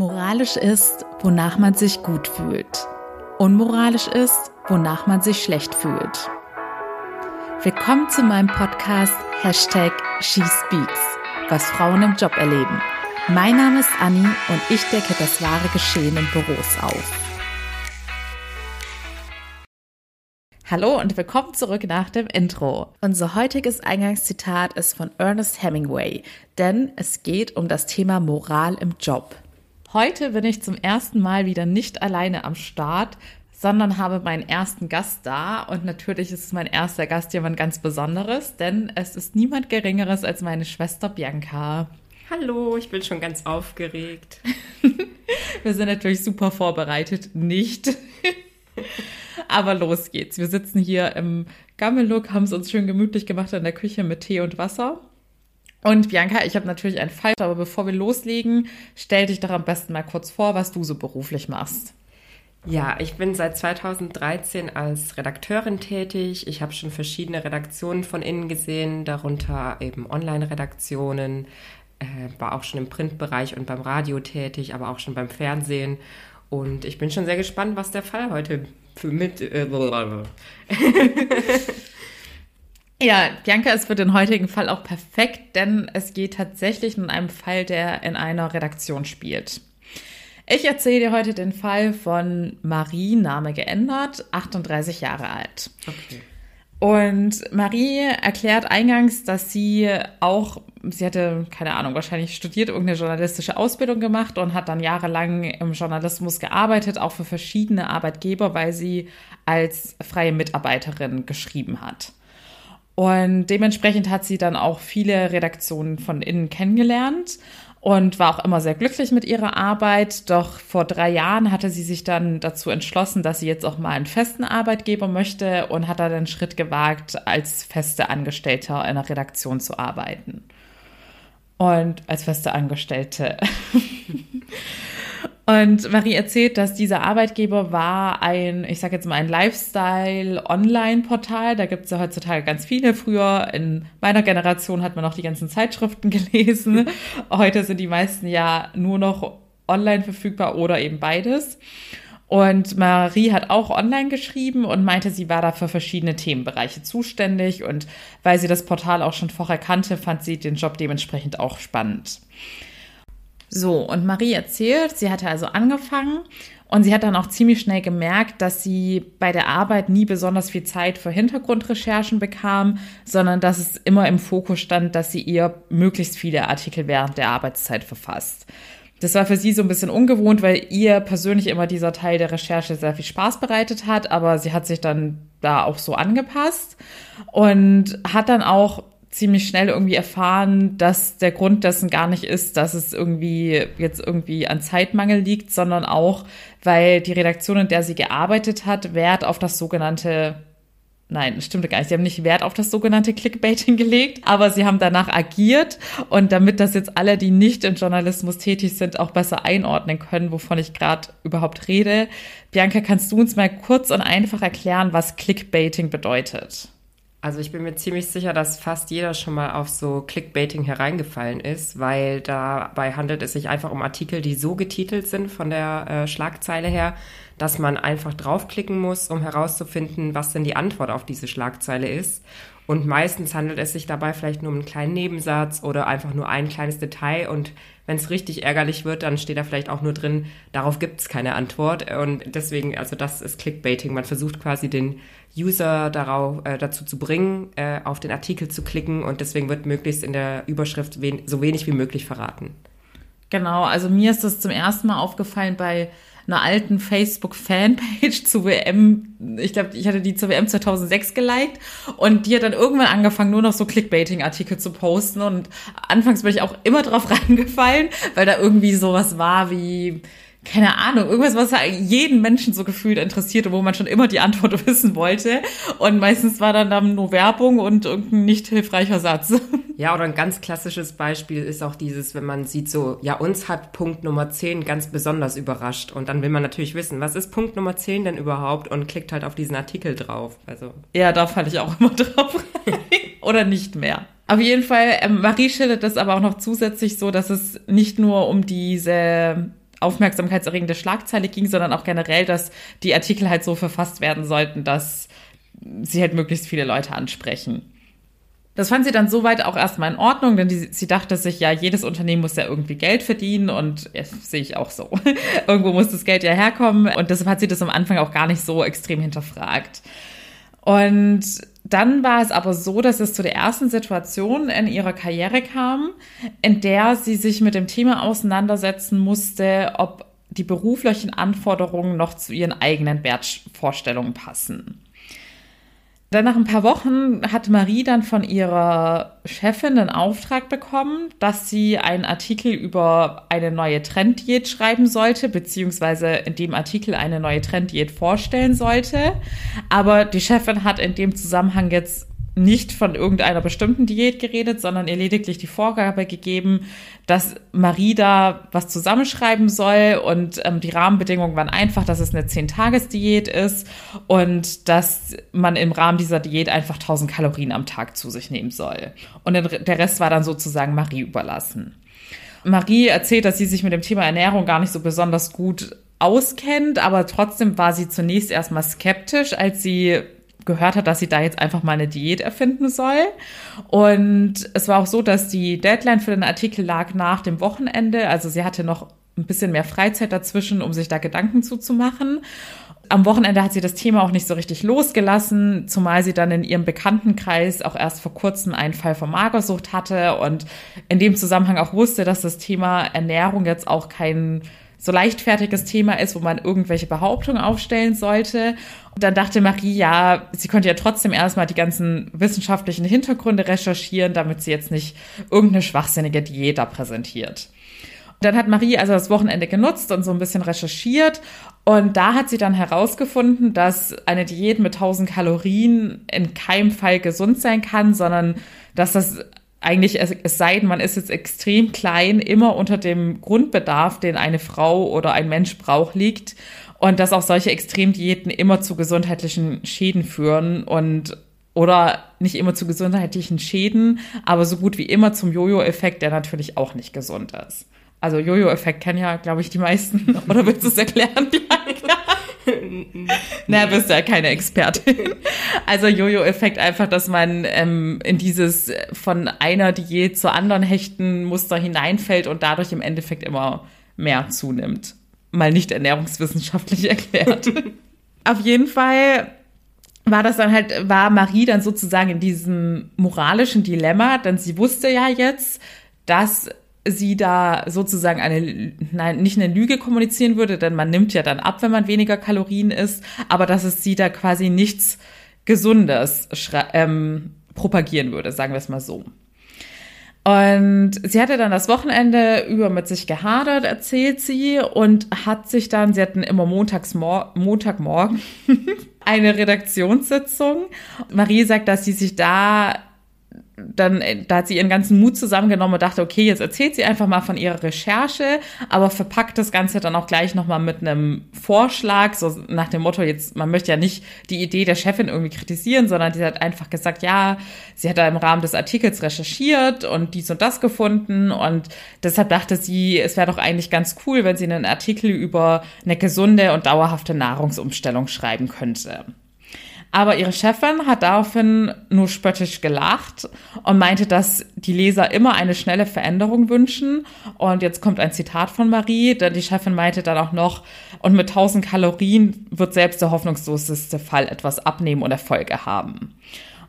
Moralisch ist, wonach man sich gut fühlt. Unmoralisch ist, wonach man sich schlecht fühlt. Willkommen zu meinem Podcast Hashtag SheSpeaks, was Frauen im Job erleben. Mein Name ist Anni und ich decke das wahre Geschehen in Büros auf. Hallo und willkommen zurück nach dem Intro. Unser heutiges Eingangszitat ist von Ernest Hemingway, denn es geht um das Thema Moral im Job. Heute bin ich zum ersten Mal wieder nicht alleine am Start, sondern habe meinen ersten Gast da. Und natürlich ist mein erster Gast jemand ganz Besonderes, denn es ist niemand Geringeres als meine Schwester Bianca. Hallo, ich bin schon ganz aufgeregt. Wir sind natürlich super vorbereitet, nicht. Aber los geht's. Wir sitzen hier im Gammellook, haben es uns schön gemütlich gemacht in der Küche mit Tee und Wasser. Und Bianca, ich habe natürlich einen Fall, aber bevor wir loslegen, stell dich doch am besten mal kurz vor, was du so beruflich machst. Ja, ich bin seit 2013 als Redakteurin tätig. Ich habe schon verschiedene Redaktionen von innen gesehen, darunter eben Online-Redaktionen, äh, war auch schon im Printbereich und beim Radio tätig, aber auch schon beim Fernsehen. Und ich bin schon sehr gespannt, was der Fall heute für mit. Äh, Ja, Bianca ist für den heutigen Fall auch perfekt, denn es geht tatsächlich um einen Fall, der in einer Redaktion spielt. Ich erzähle dir heute den Fall von Marie, Name geändert, 38 Jahre alt. Okay. Und Marie erklärt eingangs, dass sie auch, sie hatte, keine Ahnung, wahrscheinlich studiert, irgendeine journalistische Ausbildung gemacht und hat dann jahrelang im Journalismus gearbeitet, auch für verschiedene Arbeitgeber, weil sie als freie Mitarbeiterin geschrieben hat. Und dementsprechend hat sie dann auch viele Redaktionen von innen kennengelernt und war auch immer sehr glücklich mit ihrer Arbeit. Doch vor drei Jahren hatte sie sich dann dazu entschlossen, dass sie jetzt auch mal einen festen Arbeitgeber möchte und hat da den Schritt gewagt, als feste Angestellte in einer Redaktion zu arbeiten. Und als feste Angestellte. Und Marie erzählt, dass dieser Arbeitgeber war ein, ich sage jetzt mal, ein Lifestyle-Online-Portal. Da gibt es ja heutzutage ganz viele. Früher in meiner Generation hat man noch die ganzen Zeitschriften gelesen. Heute sind die meisten ja nur noch online verfügbar oder eben beides. Und Marie hat auch online geschrieben und meinte, sie war da für verschiedene Themenbereiche zuständig. Und weil sie das Portal auch schon vorher kannte, fand sie den Job dementsprechend auch spannend. So, und Marie erzählt, sie hatte also angefangen und sie hat dann auch ziemlich schnell gemerkt, dass sie bei der Arbeit nie besonders viel Zeit für Hintergrundrecherchen bekam, sondern dass es immer im Fokus stand, dass sie ihr möglichst viele Artikel während der Arbeitszeit verfasst. Das war für sie so ein bisschen ungewohnt, weil ihr persönlich immer dieser Teil der Recherche sehr viel Spaß bereitet hat, aber sie hat sich dann da auch so angepasst und hat dann auch ziemlich schnell irgendwie erfahren, dass der Grund dessen gar nicht ist, dass es irgendwie jetzt irgendwie an Zeitmangel liegt, sondern auch, weil die Redaktion, in der sie gearbeitet hat, Wert auf das sogenannte Nein, stimmt gar nicht. Sie haben nicht Wert auf das sogenannte Clickbaiting gelegt, aber sie haben danach agiert. Und damit das jetzt alle, die nicht im Journalismus tätig sind, auch besser einordnen können, wovon ich gerade überhaupt rede, Bianca, kannst du uns mal kurz und einfach erklären, was Clickbaiting bedeutet? Also ich bin mir ziemlich sicher, dass fast jeder schon mal auf so Clickbaiting hereingefallen ist, weil dabei handelt es sich einfach um Artikel, die so getitelt sind von der äh, Schlagzeile her, dass man einfach draufklicken muss, um herauszufinden, was denn die Antwort auf diese Schlagzeile ist. Und meistens handelt es sich dabei vielleicht nur um einen kleinen Nebensatz oder einfach nur ein kleines Detail. Und wenn es richtig ärgerlich wird, dann steht da vielleicht auch nur drin, darauf gibt es keine Antwort. Und deswegen, also das ist Clickbaiting. Man versucht quasi den User darauf, äh, dazu zu bringen, äh, auf den Artikel zu klicken und deswegen wird möglichst in der Überschrift wen so wenig wie möglich verraten. Genau, also mir ist das zum ersten Mal aufgefallen bei einer alten Facebook-Fanpage zu WM. Ich glaube, ich hatte die zur WM 2006 geliked und die hat dann irgendwann angefangen, nur noch so Clickbaiting-Artikel zu posten und anfangs bin ich auch immer drauf reingefallen, weil da irgendwie sowas war wie keine Ahnung, irgendwas, was jeden Menschen so gefühlt interessiert und wo man schon immer die Antwort wissen wollte. Und meistens war dann, dann nur Werbung und irgendein nicht hilfreicher Satz. Ja, oder ein ganz klassisches Beispiel ist auch dieses, wenn man sieht so, ja, uns hat Punkt Nummer 10 ganz besonders überrascht. Und dann will man natürlich wissen, was ist Punkt Nummer 10 denn überhaupt? Und klickt halt auf diesen Artikel drauf. Also. Ja, da falle ich auch immer drauf rein. oder nicht mehr. Auf jeden Fall, ähm, Marie schildert das aber auch noch zusätzlich so, dass es nicht nur um diese aufmerksamkeitserregende Schlagzeile ging, sondern auch generell, dass die Artikel halt so verfasst werden sollten, dass sie halt möglichst viele Leute ansprechen. Das fand sie dann soweit auch erstmal in Ordnung, denn die, sie dachte sich, ja, jedes Unternehmen muss ja irgendwie Geld verdienen und das sehe ich auch so. Irgendwo muss das Geld ja herkommen und deshalb hat sie das am Anfang auch gar nicht so extrem hinterfragt. Und dann war es aber so, dass es zu der ersten Situation in ihrer Karriere kam, in der sie sich mit dem Thema auseinandersetzen musste, ob die beruflichen Anforderungen noch zu ihren eigenen Wertvorstellungen passen. Dann nach ein paar Wochen hat Marie dann von ihrer Chefin den Auftrag bekommen, dass sie einen Artikel über eine neue Trenddiät schreiben sollte, beziehungsweise in dem Artikel eine neue Trenddiät vorstellen sollte. Aber die Chefin hat in dem Zusammenhang jetzt nicht von irgendeiner bestimmten Diät geredet, sondern ihr lediglich die Vorgabe gegeben, dass Marie da was zusammenschreiben soll und ähm, die Rahmenbedingungen waren einfach, dass es eine 10-Tages-Diät ist und dass man im Rahmen dieser Diät einfach 1000 Kalorien am Tag zu sich nehmen soll. Und der Rest war dann sozusagen Marie überlassen. Marie erzählt, dass sie sich mit dem Thema Ernährung gar nicht so besonders gut auskennt, aber trotzdem war sie zunächst erstmal skeptisch, als sie gehört hat, dass sie da jetzt einfach mal eine Diät erfinden soll. Und es war auch so, dass die Deadline für den Artikel lag nach dem Wochenende. Also sie hatte noch ein bisschen mehr Freizeit dazwischen, um sich da Gedanken zuzumachen. Am Wochenende hat sie das Thema auch nicht so richtig losgelassen, zumal sie dann in ihrem Bekanntenkreis auch erst vor kurzem einen Fall von Magersucht hatte und in dem Zusammenhang auch wusste, dass das Thema Ernährung jetzt auch kein so leichtfertiges Thema ist, wo man irgendwelche Behauptungen aufstellen sollte. Und dann dachte Marie, ja, sie könnte ja trotzdem erstmal die ganzen wissenschaftlichen Hintergründe recherchieren, damit sie jetzt nicht irgendeine schwachsinnige Diät da präsentiert. Und dann hat Marie also das Wochenende genutzt und so ein bisschen recherchiert. Und da hat sie dann herausgefunden, dass eine Diät mit 1000 Kalorien in keinem Fall gesund sein kann, sondern dass das eigentlich, es, sei denn, man ist jetzt extrem klein, immer unter dem Grundbedarf, den eine Frau oder ein Mensch braucht, liegt. Und dass auch solche Extremdiäten immer zu gesundheitlichen Schäden führen und oder nicht immer zu gesundheitlichen Schäden, aber so gut wie immer zum Jojo-Effekt, der natürlich auch nicht gesund ist. Also Jojo-Effekt kennen ja, glaube ich, die meisten. Oder willst du es erklären, Bianca? Na, bist ja keine Expertin. Also Jojo-Effekt einfach, dass man ähm, in dieses von einer Diät zur anderen hechten Muster hineinfällt und dadurch im Endeffekt immer mehr zunimmt. Mal nicht ernährungswissenschaftlich erklärt. Auf jeden Fall war das dann halt, war Marie dann sozusagen in diesem moralischen Dilemma, denn sie wusste ja jetzt, dass sie da sozusagen eine, nein, nicht eine Lüge kommunizieren würde, denn man nimmt ja dann ab, wenn man weniger Kalorien isst, aber dass es sie da quasi nichts Gesundes ähm, propagieren würde, sagen wir es mal so. Und sie hatte dann das Wochenende über mit sich gehadert, erzählt sie, und hat sich dann, sie hatten immer montags Montagmorgen eine Redaktionssitzung. Marie sagt, dass sie sich da dann, äh, da hat sie ihren ganzen Mut zusammengenommen und dachte, okay, jetzt erzählt sie einfach mal von ihrer Recherche, aber verpackt das Ganze dann auch gleich nochmal mit einem Vorschlag, so nach dem Motto, jetzt, man möchte ja nicht die Idee der Chefin irgendwie kritisieren, sondern sie hat einfach gesagt, ja, sie hat da im Rahmen des Artikels recherchiert und dies und das gefunden und deshalb dachte sie, es wäre doch eigentlich ganz cool, wenn sie einen Artikel über eine gesunde und dauerhafte Nahrungsumstellung schreiben könnte. Aber ihre Chefin hat daraufhin nur spöttisch gelacht und meinte, dass die Leser immer eine schnelle Veränderung wünschen. Und jetzt kommt ein Zitat von Marie, denn die Chefin meinte dann auch noch, und mit 1000 Kalorien wird selbst der hoffnungsloseste Fall etwas abnehmen und Erfolge haben.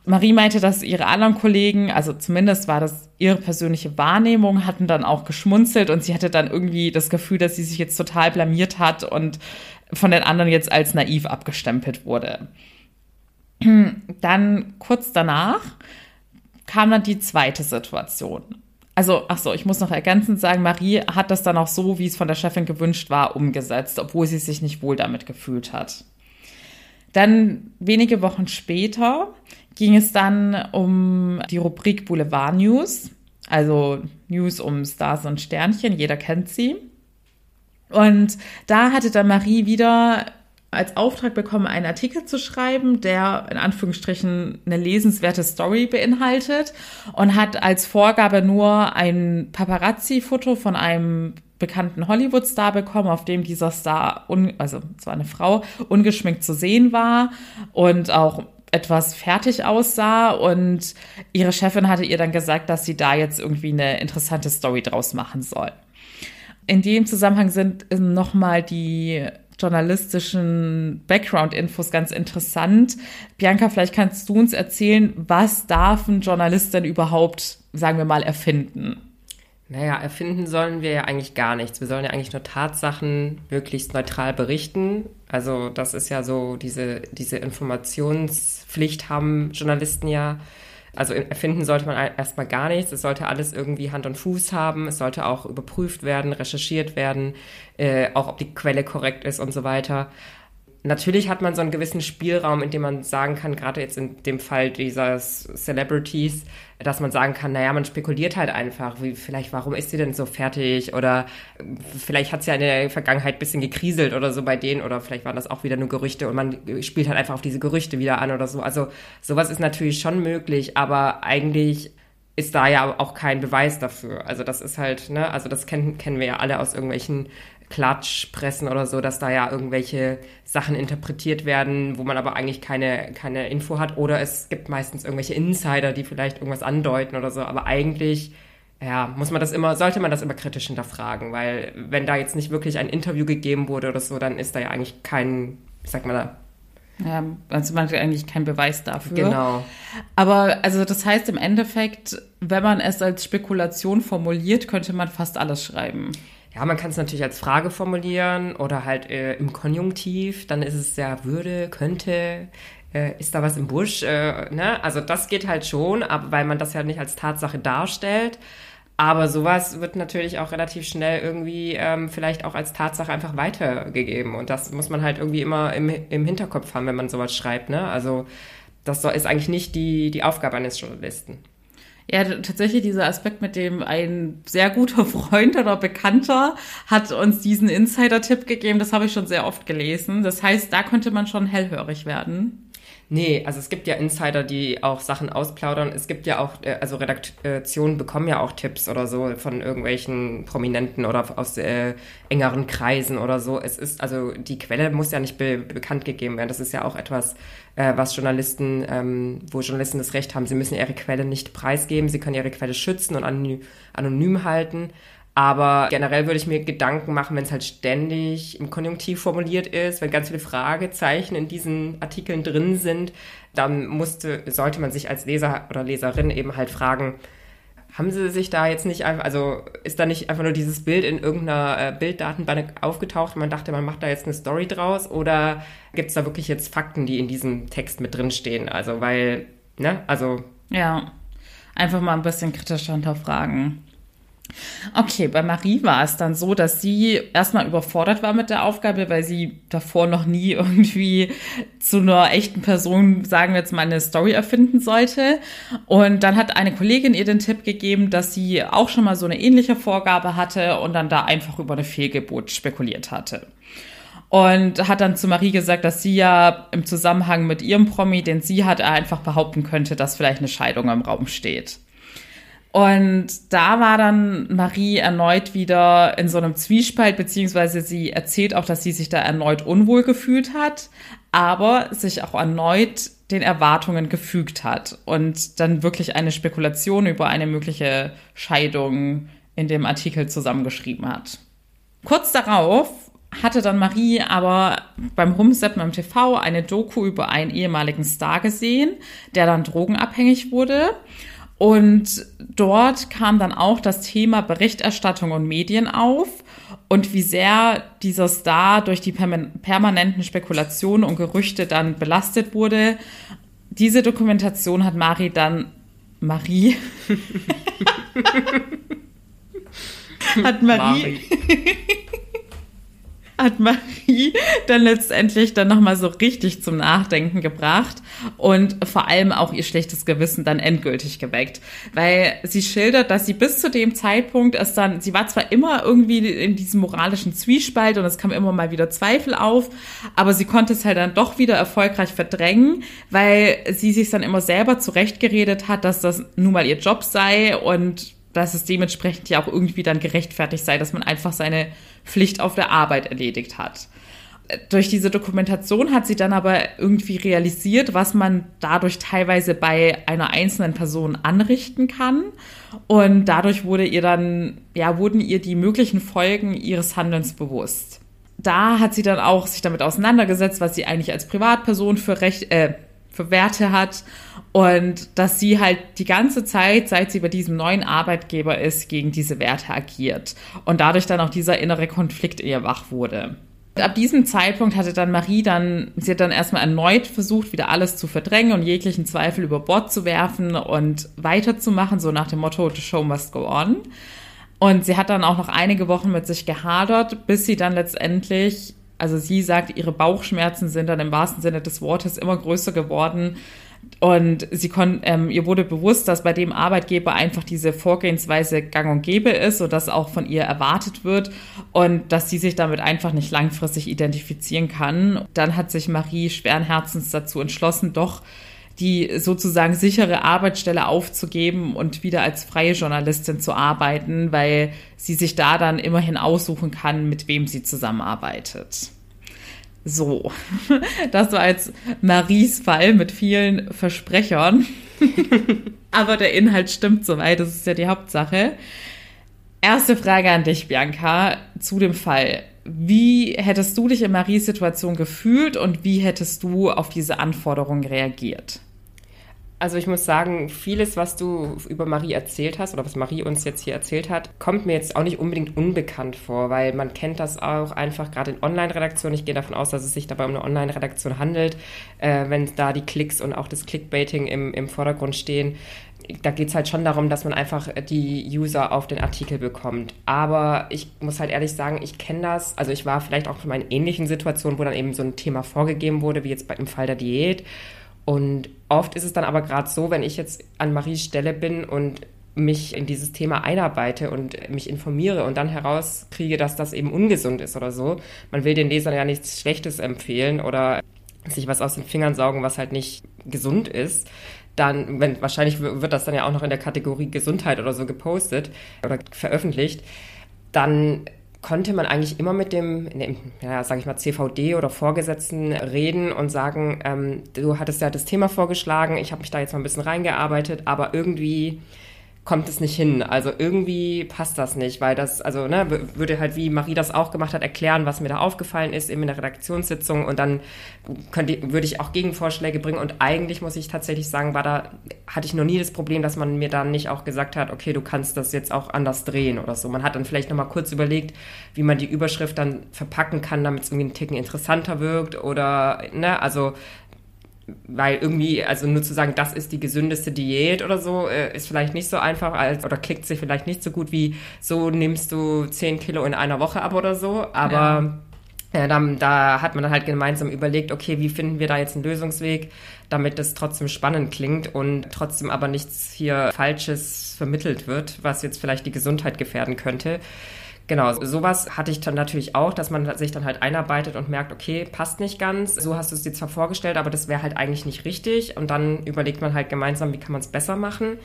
Marie meinte, dass ihre anderen Kollegen, also zumindest war das ihre persönliche Wahrnehmung, hatten dann auch geschmunzelt und sie hatte dann irgendwie das Gefühl, dass sie sich jetzt total blamiert hat und von den anderen jetzt als naiv abgestempelt wurde. Dann kurz danach kam dann die zweite Situation. Also, ach so, ich muss noch ergänzend sagen, Marie hat das dann auch so, wie es von der Chefin gewünscht war, umgesetzt, obwohl sie sich nicht wohl damit gefühlt hat. Dann wenige Wochen später ging es dann um die Rubrik Boulevard News, also News um Stars und Sternchen, jeder kennt sie. Und da hatte dann Marie wieder als Auftrag bekommen, einen Artikel zu schreiben, der in Anführungsstrichen eine lesenswerte Story beinhaltet und hat als Vorgabe nur ein Paparazzi-Foto von einem bekannten Hollywood-Star bekommen, auf dem dieser Star, also zwar eine Frau, ungeschminkt zu sehen war und auch etwas fertig aussah und ihre Chefin hatte ihr dann gesagt, dass sie da jetzt irgendwie eine interessante Story draus machen soll. In dem Zusammenhang sind nochmal die journalistischen Background-Infos ganz interessant. Bianca, vielleicht kannst du uns erzählen, was darf ein Journalist denn überhaupt, sagen wir mal, erfinden? Naja, erfinden sollen wir ja eigentlich gar nichts. Wir sollen ja eigentlich nur Tatsachen möglichst neutral berichten. Also das ist ja so, diese, diese Informationspflicht haben Journalisten ja. Also erfinden sollte man erstmal gar nichts. Es sollte alles irgendwie Hand und Fuß haben. Es sollte auch überprüft werden, recherchiert werden, äh, auch ob die Quelle korrekt ist und so weiter. Natürlich hat man so einen gewissen Spielraum, in dem man sagen kann, gerade jetzt in dem Fall dieser Celebrities, dass man sagen kann, naja, man spekuliert halt einfach, wie, vielleicht, warum ist sie denn so fertig? Oder vielleicht hat sie ja in der Vergangenheit ein bisschen gekriselt oder so bei denen, oder vielleicht waren das auch wieder nur Gerüchte und man spielt halt einfach auf diese Gerüchte wieder an oder so. Also sowas ist natürlich schon möglich, aber eigentlich ist da ja auch kein Beweis dafür. Also das ist halt, ne, also das kennen, kennen wir ja alle aus irgendwelchen Klatschpressen oder so, dass da ja irgendwelche Sachen interpretiert werden, wo man aber eigentlich keine, keine Info hat. Oder es gibt meistens irgendwelche Insider, die vielleicht irgendwas andeuten oder so. Aber eigentlich, ja, muss man das immer, sollte man das immer kritisch hinterfragen, weil wenn da jetzt nicht wirklich ein Interview gegeben wurde oder so, dann ist da ja eigentlich kein, wie sagt man da, ja, also man hat eigentlich keinen Beweis dafür. Genau. Aber also das heißt im Endeffekt, wenn man es als Spekulation formuliert, könnte man fast alles schreiben. Ja, man kann es natürlich als Frage formulieren oder halt äh, im Konjunktiv. Dann ist es ja würde, könnte, äh, ist da was im Busch. Äh, ne? Also das geht halt schon, aber weil man das ja nicht als Tatsache darstellt. Aber sowas wird natürlich auch relativ schnell irgendwie ähm, vielleicht auch als Tatsache einfach weitergegeben. Und das muss man halt irgendwie immer im, im Hinterkopf haben, wenn man sowas schreibt. Ne? Also das ist eigentlich nicht die, die Aufgabe eines Journalisten. Ja, tatsächlich dieser Aspekt mit dem ein sehr guter Freund oder Bekannter hat uns diesen Insider-Tipp gegeben, das habe ich schon sehr oft gelesen. Das heißt, da könnte man schon hellhörig werden. Nee, also es gibt ja Insider, die auch Sachen ausplaudern. Es gibt ja auch, äh, also Redaktionen bekommen ja auch Tipps oder so von irgendwelchen Prominenten oder aus äh, engeren Kreisen oder so. Es ist, also die Quelle muss ja nicht be bekannt gegeben werden. Das ist ja auch etwas, äh, was Journalisten, ähm, wo Journalisten das Recht haben, sie müssen ihre Quelle nicht preisgeben, sie können ihre Quelle schützen und anonym, anonym halten. Aber generell würde ich mir Gedanken machen, wenn es halt ständig im Konjunktiv formuliert ist, wenn ganz viele Fragezeichen in diesen Artikeln drin sind, dann musste, sollte man sich als Leser oder Leserin eben halt fragen, haben Sie sich da jetzt nicht einfach, also ist da nicht einfach nur dieses Bild in irgendeiner äh, Bilddatenbank aufgetaucht und man dachte, man macht da jetzt eine Story draus oder gibt es da wirklich jetzt Fakten, die in diesem Text mit drin stehen? Also, weil, ne, also. Ja, einfach mal ein bisschen kritischer hinterfragen. Okay, bei Marie war es dann so, dass sie erstmal überfordert war mit der Aufgabe, weil sie davor noch nie irgendwie zu einer echten Person, sagen wir jetzt mal, eine Story erfinden sollte. Und dann hat eine Kollegin ihr den Tipp gegeben, dass sie auch schon mal so eine ähnliche Vorgabe hatte und dann da einfach über eine Fehlgeburt spekuliert hatte. Und hat dann zu Marie gesagt, dass sie ja im Zusammenhang mit ihrem Promi, den sie hat, einfach behaupten könnte, dass vielleicht eine Scheidung im Raum steht. Und da war dann Marie erneut wieder in so einem Zwiespalt, beziehungsweise sie erzählt auch, dass sie sich da erneut unwohl gefühlt hat, aber sich auch erneut den Erwartungen gefügt hat und dann wirklich eine Spekulation über eine mögliche Scheidung in dem Artikel zusammengeschrieben hat. Kurz darauf hatte dann Marie aber beim Rumseppen im TV eine Doku über einen ehemaligen Star gesehen, der dann drogenabhängig wurde und dort kam dann auch das Thema Berichterstattung und Medien auf und wie sehr dieser Star durch die permanenten Spekulationen und Gerüchte dann belastet wurde. Diese Dokumentation hat Marie dann Marie hat Marie, Marie hat Marie dann letztendlich dann nochmal so richtig zum Nachdenken gebracht und vor allem auch ihr schlechtes Gewissen dann endgültig geweckt. Weil sie schildert, dass sie bis zu dem Zeitpunkt es dann, sie war zwar immer irgendwie in diesem moralischen Zwiespalt und es kam immer mal wieder Zweifel auf, aber sie konnte es halt dann doch wieder erfolgreich verdrängen, weil sie sich dann immer selber zurechtgeredet hat, dass das nun mal ihr Job sei und dass es dementsprechend ja auch irgendwie dann gerechtfertigt sei, dass man einfach seine Pflicht auf der Arbeit erledigt hat. Durch diese Dokumentation hat sie dann aber irgendwie realisiert, was man dadurch teilweise bei einer einzelnen Person anrichten kann. Und dadurch wurde ihr dann, ja, wurden ihr die möglichen Folgen ihres Handelns bewusst. Da hat sie dann auch sich damit auseinandergesetzt, was sie eigentlich als Privatperson für Recht, äh, für Werte hat und dass sie halt die ganze Zeit, seit sie bei diesem neuen Arbeitgeber ist, gegen diese Werte agiert und dadurch dann auch dieser innere Konflikt ihr wach wurde. Ab diesem Zeitpunkt hatte dann Marie dann, sie hat dann erstmal erneut versucht, wieder alles zu verdrängen und jeglichen Zweifel über Bord zu werfen und weiterzumachen, so nach dem Motto, the show must go on. Und sie hat dann auch noch einige Wochen mit sich gehadert, bis sie dann letztendlich also sie sagt, ihre Bauchschmerzen sind dann im wahrsten Sinne des Wortes immer größer geworden. Und sie ähm, ihr wurde bewusst, dass bei dem Arbeitgeber einfach diese Vorgehensweise gang und gäbe ist und das auch von ihr erwartet wird und dass sie sich damit einfach nicht langfristig identifizieren kann. Dann hat sich Marie schweren Herzens dazu entschlossen, doch die sozusagen sichere Arbeitsstelle aufzugeben und wieder als freie Journalistin zu arbeiten, weil sie sich da dann immerhin aussuchen kann, mit wem sie zusammenarbeitet. So, das war als Maries Fall mit vielen Versprechern. Aber der Inhalt stimmt soweit, das ist ja die Hauptsache. Erste Frage an dich, Bianca, zu dem Fall. Wie hättest du dich in Maries Situation gefühlt und wie hättest du auf diese Anforderungen reagiert? Also ich muss sagen, vieles, was du über Marie erzählt hast oder was Marie uns jetzt hier erzählt hat, kommt mir jetzt auch nicht unbedingt unbekannt vor, weil man kennt das auch einfach gerade in Online-Redaktionen. Ich gehe davon aus, dass es sich dabei um eine Online-Redaktion handelt, äh, wenn da die Klicks und auch das Clickbaiting im, im Vordergrund stehen. Da geht es halt schon darum, dass man einfach die User auf den Artikel bekommt. Aber ich muss halt ehrlich sagen, ich kenne das. Also ich war vielleicht auch in einer ähnlichen Situation, wo dann eben so ein Thema vorgegeben wurde, wie jetzt bei, im Fall der Diät. Und oft ist es dann aber gerade so, wenn ich jetzt an Maries Stelle bin und mich in dieses Thema einarbeite und mich informiere und dann herauskriege, dass das eben ungesund ist oder so. Man will den Lesern ja nichts Schlechtes empfehlen oder sich was aus den Fingern saugen, was halt nicht gesund ist. Dann, wenn, wahrscheinlich wird das dann ja auch noch in der Kategorie Gesundheit oder so gepostet oder veröffentlicht, dann konnte man eigentlich immer mit dem, ja, sage ich mal, CVD oder Vorgesetzten reden und sagen, ähm, du hattest ja das Thema vorgeschlagen, ich habe mich da jetzt mal ein bisschen reingearbeitet, aber irgendwie kommt es nicht hin. Also irgendwie passt das nicht, weil das, also ne, würde halt, wie Marie das auch gemacht hat, erklären, was mir da aufgefallen ist, eben in der Redaktionssitzung und dann könnte, würde ich auch Gegenvorschläge bringen und eigentlich muss ich tatsächlich sagen, war da, hatte ich noch nie das Problem, dass man mir dann nicht auch gesagt hat, okay, du kannst das jetzt auch anders drehen oder so. Man hat dann vielleicht nochmal kurz überlegt, wie man die Überschrift dann verpacken kann, damit es irgendwie einen Ticken interessanter wirkt oder, ne, also weil irgendwie, also nur zu sagen, das ist die gesündeste Diät oder so, äh, ist vielleicht nicht so einfach als, oder klickt sich vielleicht nicht so gut wie, so nimmst du 10 Kilo in einer Woche ab oder so, aber ja. Ja, dann, da hat man dann halt gemeinsam überlegt, okay, wie finden wir da jetzt einen Lösungsweg, damit es trotzdem spannend klingt und trotzdem aber nichts hier Falsches vermittelt wird, was jetzt vielleicht die Gesundheit gefährden könnte. Genau, sowas hatte ich dann natürlich auch, dass man sich dann halt einarbeitet und merkt, okay, passt nicht ganz. So hast du es dir zwar vorgestellt, aber das wäre halt eigentlich nicht richtig. Und dann überlegt man halt gemeinsam, wie kann man es besser machen.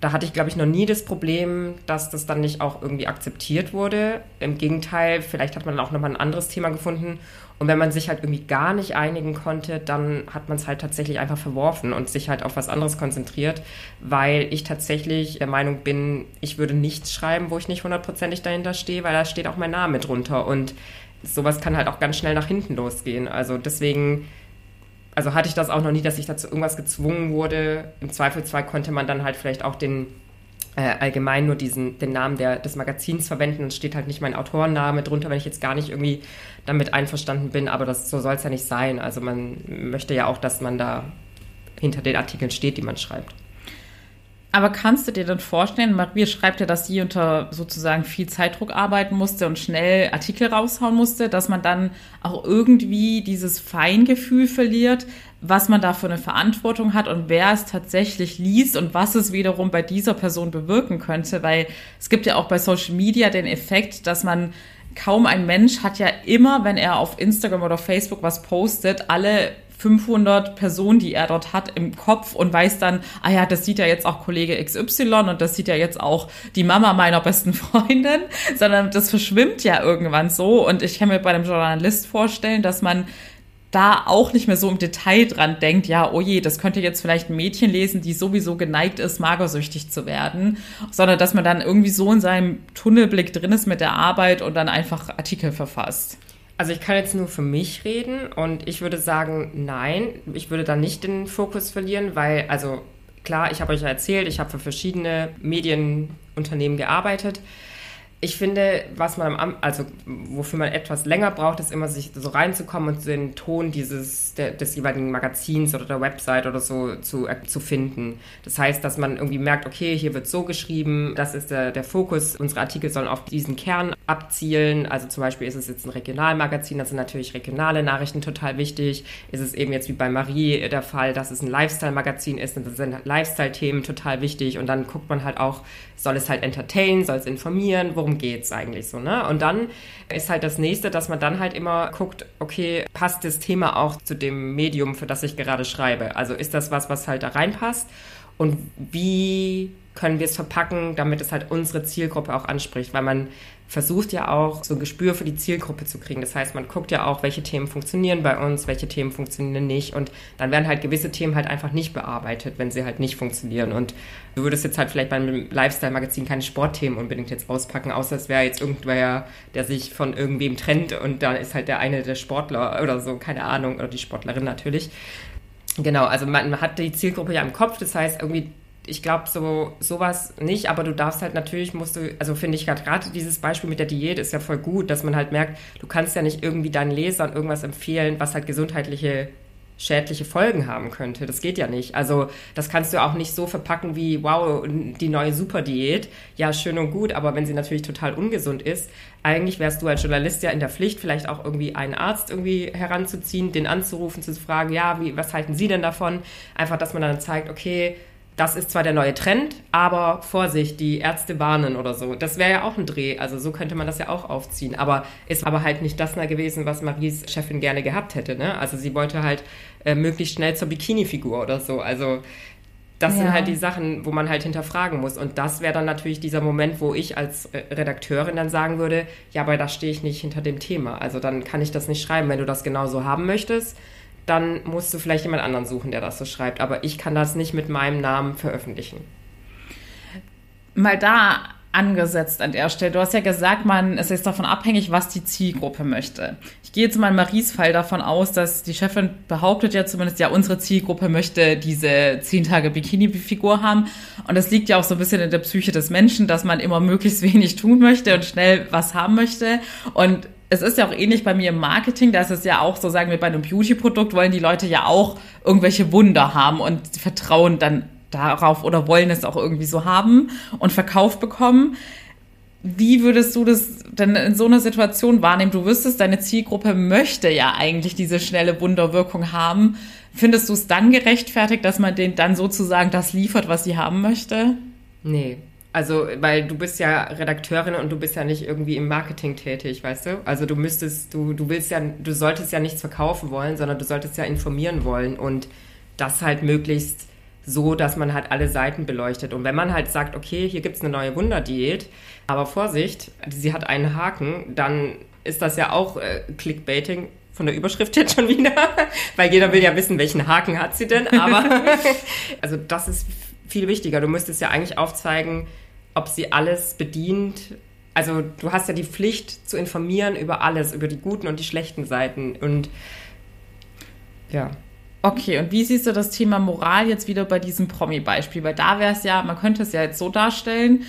Da hatte ich, glaube ich, noch nie das Problem, dass das dann nicht auch irgendwie akzeptiert wurde. Im Gegenteil, vielleicht hat man auch nochmal ein anderes Thema gefunden und wenn man sich halt irgendwie gar nicht einigen konnte, dann hat man es halt tatsächlich einfach verworfen und sich halt auf was anderes konzentriert, weil ich tatsächlich der Meinung bin, ich würde nichts schreiben, wo ich nicht hundertprozentig dahinter stehe, weil da steht auch mein Name drunter und sowas kann halt auch ganz schnell nach hinten losgehen. Also deswegen, also hatte ich das auch noch nie, dass ich dazu irgendwas gezwungen wurde. Im Zweifelsfall konnte man dann halt vielleicht auch den äh, allgemein nur diesen, den Namen der, des Magazins verwenden und steht halt nicht mein Autorenname drunter, wenn ich jetzt gar nicht irgendwie damit einverstanden bin, aber das, so soll es ja nicht sein. Also man möchte ja auch, dass man da hinter den Artikeln steht, die man schreibt. Aber kannst du dir dann vorstellen, Maria schreibt ja, dass sie unter sozusagen viel Zeitdruck arbeiten musste und schnell Artikel raushauen musste, dass man dann auch irgendwie dieses Feingefühl verliert, was man da für eine Verantwortung hat und wer es tatsächlich liest und was es wiederum bei dieser Person bewirken könnte, weil es gibt ja auch bei Social Media den Effekt, dass man kaum ein Mensch hat ja immer, wenn er auf Instagram oder Facebook was postet, alle 500 Personen, die er dort hat, im Kopf und weiß dann, ah ja, das sieht ja jetzt auch Kollege XY und das sieht ja jetzt auch die Mama meiner besten Freundin, sondern das verschwimmt ja irgendwann so. Und ich kann mir bei einem Journalist vorstellen, dass man da auch nicht mehr so im Detail dran denkt, ja, oh je, das könnte jetzt vielleicht ein Mädchen lesen, die sowieso geneigt ist, magersüchtig zu werden, sondern dass man dann irgendwie so in seinem Tunnelblick drin ist mit der Arbeit und dann einfach Artikel verfasst. Also ich kann jetzt nur für mich reden und ich würde sagen, nein, ich würde da nicht den Fokus verlieren, weil, also klar, ich habe euch ja erzählt, ich habe für verschiedene Medienunternehmen gearbeitet ich finde, was man am, also wofür man etwas länger braucht, ist immer sich so reinzukommen und den Ton dieses der, des jeweiligen Magazins oder der Website oder so zu, äh, zu finden. Das heißt, dass man irgendwie merkt, okay, hier wird so geschrieben, das ist der, der Fokus. Unsere Artikel sollen auf diesen Kern abzielen. Also zum Beispiel ist es jetzt ein Regionalmagazin, da sind natürlich regionale Nachrichten total wichtig. Ist es eben jetzt wie bei Marie der Fall, dass es ein Lifestyle-Magazin ist, dann sind Lifestyle-Themen total wichtig und dann guckt man halt auch, soll es halt entertainen, soll es informieren, worum geht es eigentlich so, ne? Und dann ist halt das nächste, dass man dann halt immer guckt, okay, passt das Thema auch zu dem Medium, für das ich gerade schreibe? Also ist das was, was halt da reinpasst? Und wie können wir es verpacken, damit es halt unsere Zielgruppe auch anspricht? Weil man versucht ja auch so ein Gespür für die Zielgruppe zu kriegen. Das heißt, man guckt ja auch, welche Themen funktionieren bei uns, welche Themen funktionieren nicht. Und dann werden halt gewisse Themen halt einfach nicht bearbeitet, wenn sie halt nicht funktionieren. Und du würdest jetzt halt vielleicht beim Lifestyle-Magazin keine Sportthemen unbedingt jetzt auspacken, außer es wäre jetzt irgendwer, der sich von irgendwem trennt und da ist halt der eine der Sportler oder so, keine Ahnung, oder die Sportlerin natürlich. Genau, also man hat die Zielgruppe ja im Kopf, das heißt irgendwie ich glaube so sowas nicht, aber du darfst halt natürlich musst du, also finde ich gerade dieses Beispiel mit der Diät ist ja voll gut, dass man halt merkt, du kannst ja nicht irgendwie deinen Lesern irgendwas empfehlen, was halt gesundheitliche schädliche Folgen haben könnte. Das geht ja nicht. Also das kannst du auch nicht so verpacken wie, wow, die neue Superdiät. Ja, schön und gut, aber wenn sie natürlich total ungesund ist, eigentlich wärst du als Journalist ja in der Pflicht, vielleicht auch irgendwie einen Arzt irgendwie heranzuziehen, den anzurufen, zu fragen, ja, wie, was halten Sie denn davon? Einfach, dass man dann zeigt, okay, das ist zwar der neue Trend, aber Vorsicht, die Ärzte warnen oder so. Das wäre ja auch ein Dreh. Also so könnte man das ja auch aufziehen. Aber ist aber halt nicht das gewesen, was Maries Chefin gerne gehabt hätte. Ne? Also sie wollte halt äh, möglichst schnell zur Bikini-Figur oder so. Also das ja. sind halt die Sachen, wo man halt hinterfragen muss. Und das wäre dann natürlich dieser Moment, wo ich als Redakteurin dann sagen würde, ja, aber da stehe ich nicht hinter dem Thema. Also dann kann ich das nicht schreiben. Wenn du das genauso haben möchtest, dann musst du vielleicht jemand anderen suchen, der das so schreibt. Aber ich kann das nicht mit meinem Namen veröffentlichen. Mal da angesetzt an der Stelle. Du hast ja gesagt, man es ist davon abhängig, was die Zielgruppe möchte. Ich gehe jetzt mal in Maries Fall davon aus, dass die Chefin behauptet ja zumindest, ja, unsere Zielgruppe möchte diese zehn Tage Bikini-Figur haben. Und das liegt ja auch so ein bisschen in der Psyche des Menschen, dass man immer möglichst wenig tun möchte und schnell was haben möchte. Und es ist ja auch ähnlich bei mir im Marketing, da ist es ja auch so, sagen wir, bei einem Beauty-Produkt wollen die Leute ja auch irgendwelche Wunder haben und vertrauen dann darauf oder wollen es auch irgendwie so haben und verkauft bekommen. Wie würdest du das denn in so einer Situation wahrnehmen? Du wüsstest, deine Zielgruppe möchte ja eigentlich diese schnelle Wunderwirkung haben. Findest du es dann gerechtfertigt, dass man denen dann sozusagen das liefert, was sie haben möchte? Nee, also, weil du bist ja Redakteurin und du bist ja nicht irgendwie im Marketing tätig, weißt du? Also du müsstest, du, du willst ja, du solltest ja nichts verkaufen wollen, sondern du solltest ja informieren wollen und das halt möglichst so, dass man halt alle Seiten beleuchtet. Und wenn man halt sagt, okay, hier gibt's eine neue Wunderdiät, aber Vorsicht, sie hat einen Haken, dann ist das ja auch äh, Clickbaiting von der Überschrift jetzt schon wieder, weil jeder will ja wissen, welchen Haken hat sie denn, aber also das ist viel wichtiger. Du müsstest ja eigentlich aufzeigen, ob sie alles bedient. Also du hast ja die Pflicht zu informieren über alles, über die guten und die schlechten Seiten. Und ja. Okay, und wie siehst du das Thema Moral jetzt wieder bei diesem Promi-Beispiel? Weil da wäre es ja, man könnte es ja jetzt so darstellen,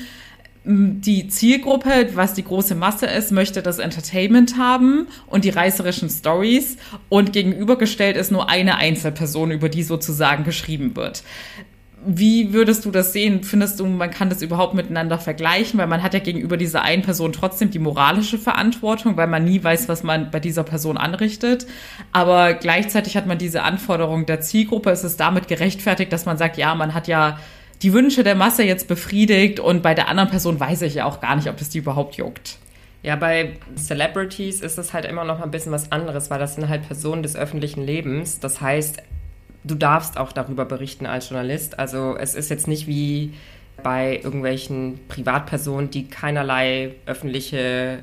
die Zielgruppe, was die große Masse ist, möchte das Entertainment haben und die reißerischen Stories und gegenübergestellt ist nur eine Einzelperson, über die sozusagen geschrieben wird. Wie würdest du das sehen? Findest du, man kann das überhaupt miteinander vergleichen? Weil man hat ja gegenüber dieser einen Person trotzdem die moralische Verantwortung, weil man nie weiß, was man bei dieser Person anrichtet. Aber gleichzeitig hat man diese Anforderung der Zielgruppe. Es ist damit gerechtfertigt, dass man sagt, ja, man hat ja die Wünsche der Masse jetzt befriedigt und bei der anderen Person weiß ich ja auch gar nicht, ob das die überhaupt juckt. Ja, bei Celebrities ist es halt immer noch ein bisschen was anderes, weil das sind halt Personen des öffentlichen Lebens. Das heißt, du darfst auch darüber berichten als Journalist. Also es ist jetzt nicht wie bei irgendwelchen Privatpersonen, die keinerlei öffentliche,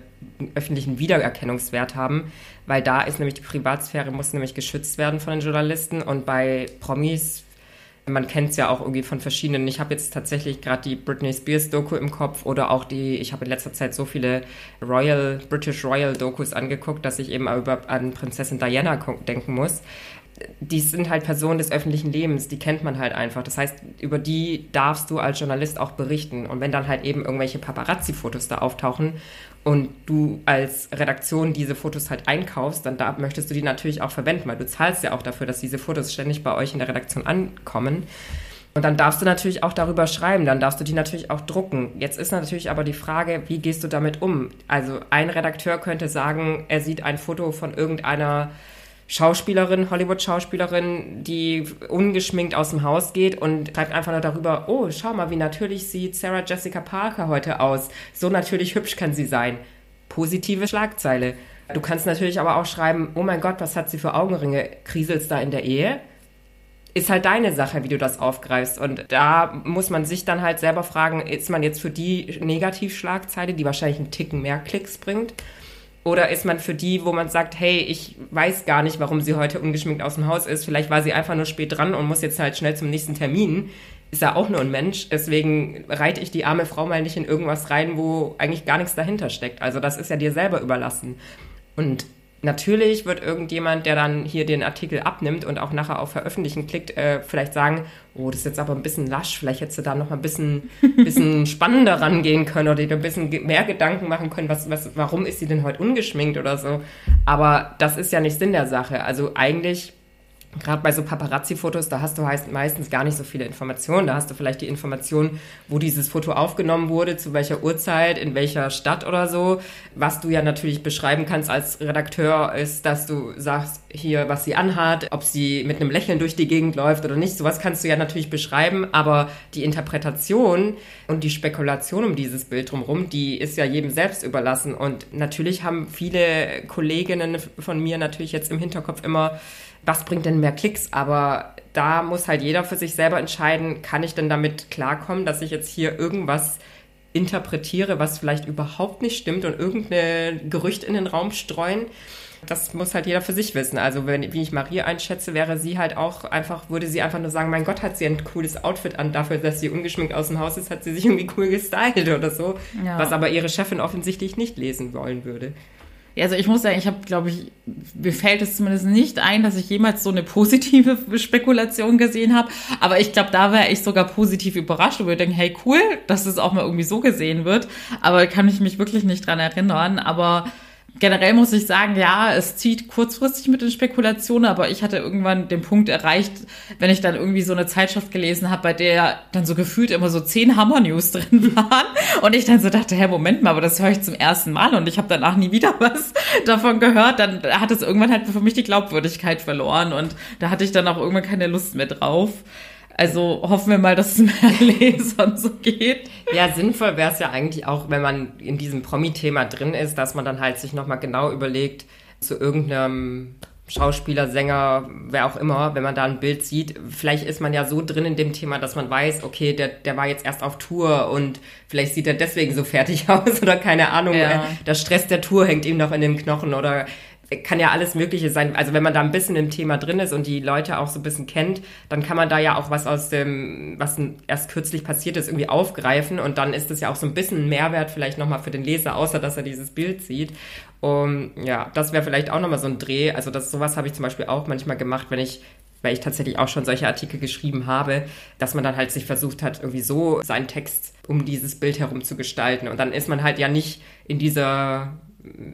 öffentlichen Wiedererkennungswert haben, weil da ist nämlich die Privatsphäre muss nämlich geschützt werden von den Journalisten und bei Promis man kennt es ja auch irgendwie von verschiedenen. Ich habe jetzt tatsächlich gerade die Britney Spears Doku im Kopf oder auch die, ich habe in letzter Zeit so viele Royal, British Royal Dokus angeguckt, dass ich eben über, an Prinzessin Diana denken muss. Die sind halt Personen des öffentlichen Lebens, die kennt man halt einfach. Das heißt, über die darfst du als Journalist auch berichten. Und wenn dann halt eben irgendwelche Paparazzi-Fotos da auftauchen und du als Redaktion diese Fotos halt einkaufst, dann da möchtest du die natürlich auch verwenden, weil du zahlst ja auch dafür, dass diese Fotos ständig bei euch in der Redaktion ankommen. Und dann darfst du natürlich auch darüber schreiben, dann darfst du die natürlich auch drucken. Jetzt ist natürlich aber die Frage, wie gehst du damit um? Also ein Redakteur könnte sagen, er sieht ein Foto von irgendeiner Schauspielerin, Hollywood-Schauspielerin, die ungeschminkt aus dem Haus geht und schreibt einfach nur darüber, oh, schau mal, wie natürlich sieht Sarah Jessica Parker heute aus. So natürlich hübsch kann sie sein. Positive Schlagzeile. Du kannst natürlich aber auch schreiben, oh mein Gott, was hat sie für Augenringe? Kriselst da in der Ehe? Ist halt deine Sache, wie du das aufgreifst. Und da muss man sich dann halt selber fragen, ist man jetzt für die Negativschlagzeile, die wahrscheinlich einen Ticken mehr Klicks bringt, oder ist man für die, wo man sagt, hey, ich weiß gar nicht, warum sie heute ungeschminkt aus dem Haus ist. Vielleicht war sie einfach nur spät dran und muss jetzt halt schnell zum nächsten Termin. Ist ja auch nur ein Mensch. Deswegen reite ich die arme Frau mal nicht in irgendwas rein, wo eigentlich gar nichts dahinter steckt. Also das ist ja dir selber überlassen. Und Natürlich wird irgendjemand, der dann hier den Artikel abnimmt und auch nachher auf Veröffentlichen klickt, äh, vielleicht sagen, oh, das ist jetzt aber ein bisschen lasch, vielleicht hättest du da noch mal ein bisschen, bisschen spannender rangehen können oder dir ein bisschen mehr Gedanken machen können, was, was, warum ist sie denn heute ungeschminkt oder so. Aber das ist ja nicht Sinn der Sache. Also eigentlich Gerade bei so Paparazzi-Fotos, da hast du meistens gar nicht so viele Informationen. Da hast du vielleicht die Information, wo dieses Foto aufgenommen wurde, zu welcher Uhrzeit, in welcher Stadt oder so. Was du ja natürlich beschreiben kannst als Redakteur, ist, dass du sagst, hier, was sie anhat, ob sie mit einem Lächeln durch die Gegend läuft oder nicht. Sowas kannst du ja natürlich beschreiben, aber die Interpretation und die Spekulation um dieses Bild drumherum, die ist ja jedem selbst überlassen. Und natürlich haben viele Kolleginnen von mir natürlich jetzt im Hinterkopf immer, was bringt denn mehr Klicks? Aber da muss halt jeder für sich selber entscheiden, kann ich denn damit klarkommen, dass ich jetzt hier irgendwas interpretiere, was vielleicht überhaupt nicht stimmt und irgendein Gerücht in den Raum streuen. Das muss halt jeder für sich wissen. Also, wenn, wie ich Marie einschätze, wäre sie halt auch einfach, würde sie einfach nur sagen, mein Gott, hat sie ein cooles Outfit an, dafür, dass sie ungeschminkt aus dem Haus ist, hat sie sich irgendwie cool gestylt oder so. Ja. Was aber ihre Chefin offensichtlich nicht lesen wollen würde. Also ich muss sagen, ich habe, glaube ich, mir fällt es zumindest nicht ein, dass ich jemals so eine positive Spekulation gesehen habe. Aber ich glaube, da wäre ich sogar positiv überrascht und würde denken, hey, cool, dass es auch mal irgendwie so gesehen wird. Aber kann ich mich wirklich nicht dran erinnern. Aber generell muss ich sagen, ja, es zieht kurzfristig mit den Spekulationen, aber ich hatte irgendwann den Punkt erreicht, wenn ich dann irgendwie so eine Zeitschrift gelesen habe, bei der dann so gefühlt immer so zehn Hammer-News drin waren und ich dann so dachte, hey, Moment mal, aber das höre ich zum ersten Mal und ich habe danach nie wieder was davon gehört, dann hat es irgendwann halt für mich die Glaubwürdigkeit verloren und da hatte ich dann auch irgendwann keine Lust mehr drauf. Also hoffen wir mal, dass es mehr Lesern so geht. Ja, sinnvoll wäre es ja eigentlich auch, wenn man in diesem Promi-Thema drin ist, dass man dann halt sich nochmal genau überlegt, zu irgendeinem Schauspieler, Sänger, wer auch immer, wenn man da ein Bild sieht, vielleicht ist man ja so drin in dem Thema, dass man weiß, okay, der, der war jetzt erst auf Tour und vielleicht sieht er deswegen so fertig aus oder keine Ahnung, ja. Der Stress der Tour hängt ihm noch in den Knochen oder kann ja alles Mögliche sein. Also wenn man da ein bisschen im Thema drin ist und die Leute auch so ein bisschen kennt, dann kann man da ja auch was aus dem, was erst kürzlich passiert ist, irgendwie aufgreifen und dann ist das ja auch so ein bisschen Mehrwert vielleicht nochmal für den Leser, außer dass er dieses Bild sieht. Und ja, das wäre vielleicht auch nochmal so ein Dreh. Also das, sowas habe ich zum Beispiel auch manchmal gemacht, wenn ich weil ich tatsächlich auch schon solche Artikel geschrieben habe, dass man dann halt sich versucht hat, irgendwie so seinen Text um dieses Bild herum zu gestalten. Und dann ist man halt ja nicht in dieser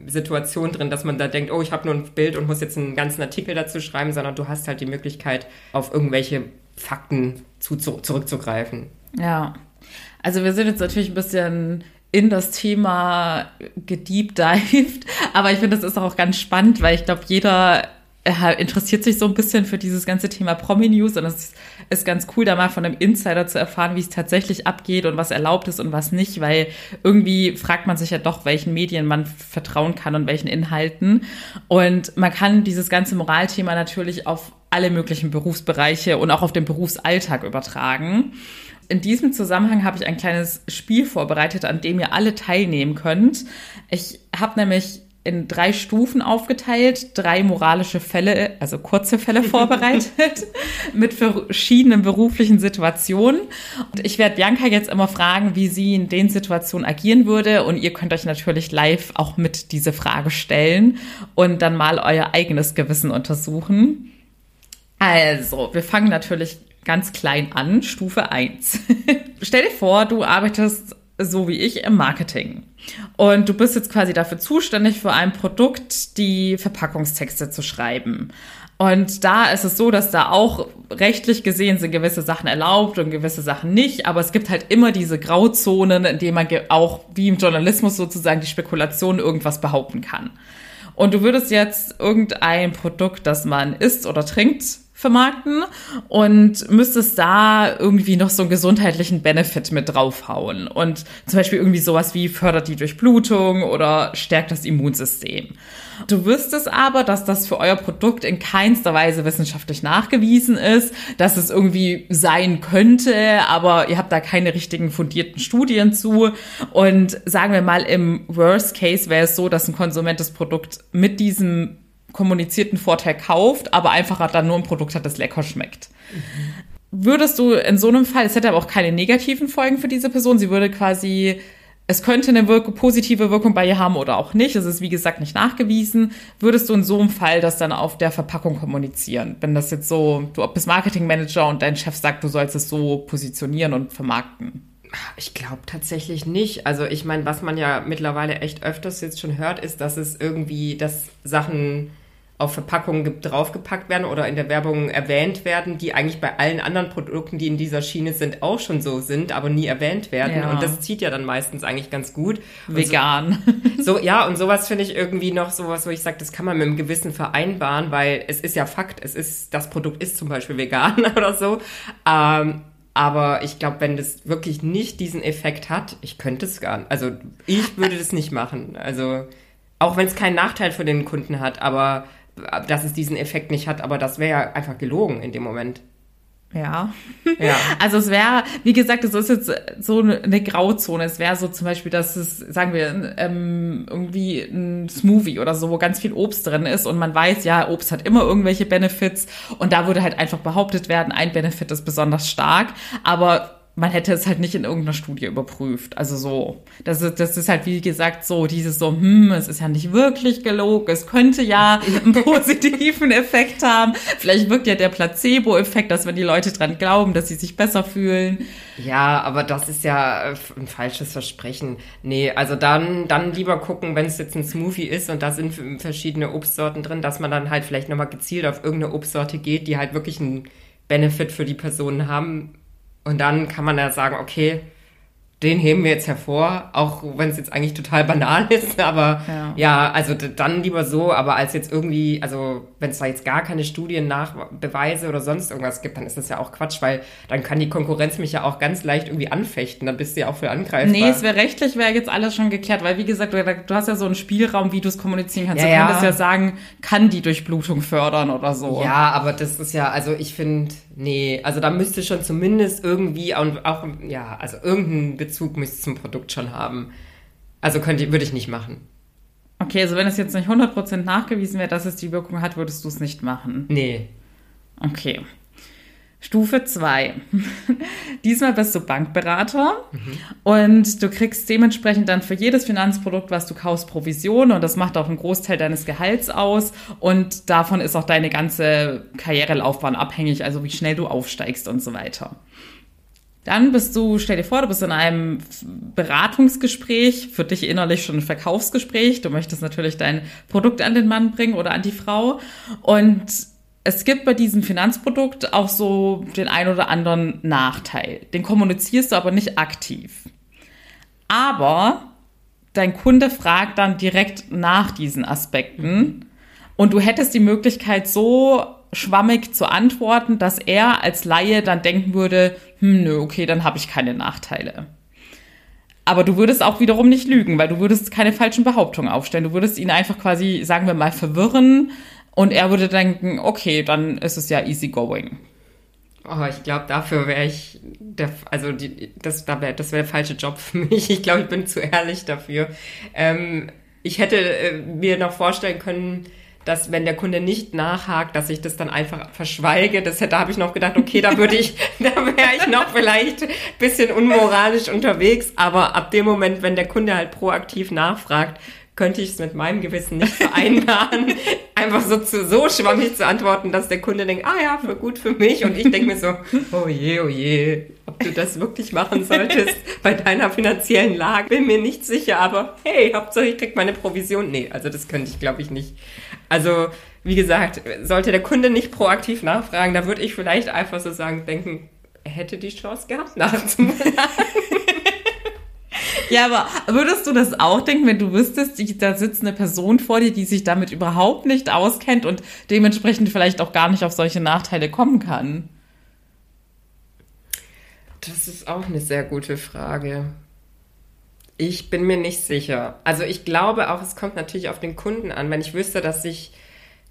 Situation drin, dass man da denkt, oh, ich habe nur ein Bild und muss jetzt einen ganzen Artikel dazu schreiben, sondern du hast halt die Möglichkeit, auf irgendwelche Fakten zu, zu, zurückzugreifen. Ja, also wir sind jetzt natürlich ein bisschen in das Thema gediebdived, aber ich finde, das ist auch ganz spannend, weil ich glaube, jeder äh, interessiert sich so ein bisschen für dieses ganze Thema Promi-News und es ist, ist ganz cool, da mal von einem Insider zu erfahren, wie es tatsächlich abgeht und was erlaubt ist und was nicht, weil irgendwie fragt man sich ja doch, welchen Medien man vertrauen kann und welchen Inhalten. Und man kann dieses ganze Moralthema natürlich auf alle möglichen Berufsbereiche und auch auf den Berufsalltag übertragen. In diesem Zusammenhang habe ich ein kleines Spiel vorbereitet, an dem ihr alle teilnehmen könnt. Ich habe nämlich in drei Stufen aufgeteilt, drei moralische Fälle, also kurze Fälle vorbereitet, mit verschiedenen beruflichen Situationen. Und ich werde Bianca jetzt immer fragen, wie sie in den Situationen agieren würde. Und ihr könnt euch natürlich live auch mit diese Frage stellen und dann mal euer eigenes Gewissen untersuchen. Also, wir fangen natürlich ganz klein an, Stufe 1. Stell dir vor, du arbeitest so wie ich im Marketing. Und du bist jetzt quasi dafür zuständig, für ein Produkt die Verpackungstexte zu schreiben. Und da ist es so, dass da auch rechtlich gesehen sind gewisse Sachen erlaubt und gewisse Sachen nicht. Aber es gibt halt immer diese Grauzonen, in denen man auch wie im Journalismus sozusagen die Spekulation irgendwas behaupten kann. Und du würdest jetzt irgendein Produkt, das man isst oder trinkt, vermarkten und müsstest da irgendwie noch so einen gesundheitlichen Benefit mit draufhauen. Und zum Beispiel irgendwie sowas wie fördert die Durchblutung oder stärkt das Immunsystem. Du wüsstest aber, dass das für euer Produkt in keinster Weise wissenschaftlich nachgewiesen ist, dass es irgendwie sein könnte, aber ihr habt da keine richtigen fundierten Studien zu. Und sagen wir mal, im Worst Case wäre es so, dass ein Konsument das Produkt mit diesem kommunizierten Vorteil kauft, aber einfach dann nur ein Produkt hat, das lecker schmeckt. Mhm. Würdest du in so einem Fall, es hätte aber auch keine negativen Folgen für diese Person, sie würde quasi, es könnte eine Wirk positive Wirkung bei ihr haben oder auch nicht, es ist wie gesagt nicht nachgewiesen, würdest du in so einem Fall das dann auf der Verpackung kommunizieren? Wenn das jetzt so, du bist Marketingmanager und dein Chef sagt, du sollst es so positionieren und vermarkten. Ich glaube tatsächlich nicht. Also ich meine, was man ja mittlerweile echt öfters jetzt schon hört, ist, dass es irgendwie, dass Sachen auf Verpackungen draufgepackt werden oder in der Werbung erwähnt werden, die eigentlich bei allen anderen Produkten, die in dieser Schiene sind, auch schon so sind, aber nie erwähnt werden. Ja. Und das zieht ja dann meistens eigentlich ganz gut. Vegan. So, so, ja, und sowas finde ich irgendwie noch sowas, wo ich sage, das kann man mit einem Gewissen vereinbaren, weil es ist ja Fakt, es ist, das Produkt ist zum Beispiel vegan oder so. Ähm, aber ich glaube, wenn das wirklich nicht diesen Effekt hat, ich könnte es gar nicht. Also ich würde das nicht machen. Also auch wenn es keinen Nachteil für den Kunden hat, aber dass es diesen Effekt nicht hat, aber das wäre ja einfach gelogen in dem Moment. Ja. ja. Also es wäre, wie gesagt, es ist jetzt so eine Grauzone. Es wäre so zum Beispiel, dass es, sagen wir, ähm, irgendwie ein Smoothie oder so, wo ganz viel Obst drin ist und man weiß, ja, Obst hat immer irgendwelche Benefits und da würde halt einfach behauptet werden, ein Benefit ist besonders stark, aber man hätte es halt nicht in irgendeiner Studie überprüft. Also so, das ist, das ist halt wie gesagt so dieses so, hm, es ist ja nicht wirklich gelogen, es könnte ja einen positiven Effekt haben. Vielleicht wirkt ja der Placebo-Effekt, dass wenn die Leute dran glauben, dass sie sich besser fühlen. Ja, aber das ist ja äh, ein falsches Versprechen. Nee, also dann, dann lieber gucken, wenn es jetzt ein Smoothie ist und da sind verschiedene Obstsorten drin, dass man dann halt vielleicht nochmal gezielt auf irgendeine Obstsorte geht, die halt wirklich einen Benefit für die Personen haben und dann kann man ja sagen, okay, den heben wir jetzt hervor, auch wenn es jetzt eigentlich total banal ist, aber ja. ja, also dann lieber so, aber als jetzt irgendwie, also wenn es da jetzt gar keine Studien Nachbeweise oder sonst irgendwas gibt, dann ist das ja auch Quatsch, weil dann kann die Konkurrenz mich ja auch ganz leicht irgendwie anfechten, dann bist du ja auch für angreifbar. Nee, es wäre rechtlich, wäre jetzt alles schon geklärt, weil wie gesagt, du, hast ja so einen Spielraum, wie du es kommunizieren kannst. Ja, du könntest ja. ja sagen, kann die Durchblutung fördern oder so. Ja, aber das ist ja, also ich finde, nee, also da müsste schon zumindest irgendwie auch, auch ja, also irgendein Bezug müsste zum Produkt schon haben. Also könnte, würde ich nicht machen. Okay, also wenn es jetzt nicht 100% nachgewiesen wäre, dass es die Wirkung hat, würdest du es nicht machen? Nee. Okay. Stufe 2. Diesmal bist du Bankberater mhm. und du kriegst dementsprechend dann für jedes Finanzprodukt, was du kaufst, Provision und das macht auch einen Großteil deines Gehalts aus und davon ist auch deine ganze Karrierelaufbahn abhängig, also wie schnell du aufsteigst und so weiter. Dann bist du, stell dir vor, du bist in einem Beratungsgespräch, für dich innerlich schon ein Verkaufsgespräch. Du möchtest natürlich dein Produkt an den Mann bringen oder an die Frau. Und es gibt bei diesem Finanzprodukt auch so den ein oder anderen Nachteil. Den kommunizierst du aber nicht aktiv. Aber dein Kunde fragt dann direkt nach diesen Aspekten Und du hättest die Möglichkeit, so schwammig zu antworten, dass er als Laie dann denken würde, hm, nö, okay, dann habe ich keine Nachteile. Aber du würdest auch wiederum nicht lügen, weil du würdest keine falschen Behauptungen aufstellen. Du würdest ihn einfach quasi, sagen wir mal, verwirren und er würde denken, okay, dann ist es ja easy going. Oh, ich glaube, dafür wäre ich, der, also die, das, das wäre der falsche Job für mich. Ich glaube, ich bin zu ehrlich dafür. Ähm, ich hätte äh, mir noch vorstellen können, dass wenn der Kunde nicht nachhakt, dass ich das dann einfach verschweige. Das hätte, da habe ich noch gedacht, okay, da würde ich, da wäre ich noch vielleicht ein bisschen unmoralisch unterwegs. Aber ab dem Moment, wenn der Kunde halt proaktiv nachfragt, könnte ich es mit meinem Gewissen nicht vereinbaren, einfach so zu, so schwammig zu antworten, dass der Kunde denkt, ah ja, für gut für mich. Und ich denke mir so, oh je, oh je, ob du das wirklich machen solltest bei deiner finanziellen Lage, bin mir nicht sicher, aber hey, Hauptsache ich krieg meine Provision. Nee, also das könnte ich glaube ich nicht. Also, wie gesagt, sollte der Kunde nicht proaktiv nachfragen, da würde ich vielleicht einfach so sagen, denken, er hätte die Chance gehabt, nachzufragen. Ja, aber würdest du das auch denken, wenn du wüsstest, da sitzt eine Person vor dir, die sich damit überhaupt nicht auskennt und dementsprechend vielleicht auch gar nicht auf solche Nachteile kommen kann? Das ist auch eine sehr gute Frage. Ich bin mir nicht sicher. Also ich glaube auch, es kommt natürlich auf den Kunden an. Wenn ich wüsste, dass sich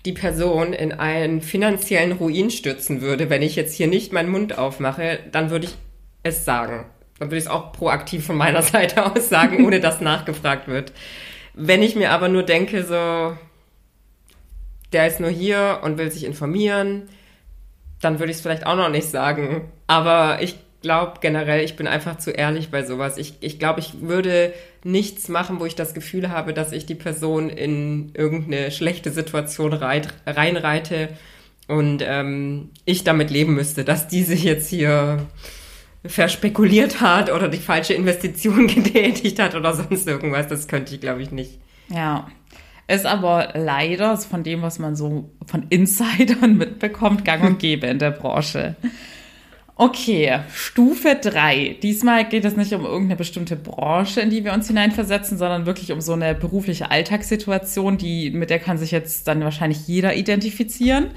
die Person in einen finanziellen Ruin stürzen würde, wenn ich jetzt hier nicht meinen Mund aufmache, dann würde ich es sagen. Dann würde ich es auch proaktiv von meiner Seite aus sagen, ohne dass nachgefragt wird. Wenn ich mir aber nur denke, so, der ist nur hier und will sich informieren, dann würde ich es vielleicht auch noch nicht sagen. Aber ich glaube generell, ich bin einfach zu ehrlich bei sowas. Ich, ich glaube, ich würde nichts machen, wo ich das Gefühl habe, dass ich die Person in irgendeine schlechte Situation reit, reinreite und ähm, ich damit leben müsste, dass die sich jetzt hier verspekuliert hat oder die falsche Investition getätigt hat oder sonst irgendwas. Das könnte ich, glaube ich, nicht. Ja. Ist aber leider von dem, was man so von Insidern mitbekommt, gang und gäbe in der Branche. Okay, Stufe 3. Diesmal geht es nicht um irgendeine bestimmte Branche, in die wir uns hineinversetzen, sondern wirklich um so eine berufliche Alltagssituation, die, mit der kann sich jetzt dann wahrscheinlich jeder identifizieren.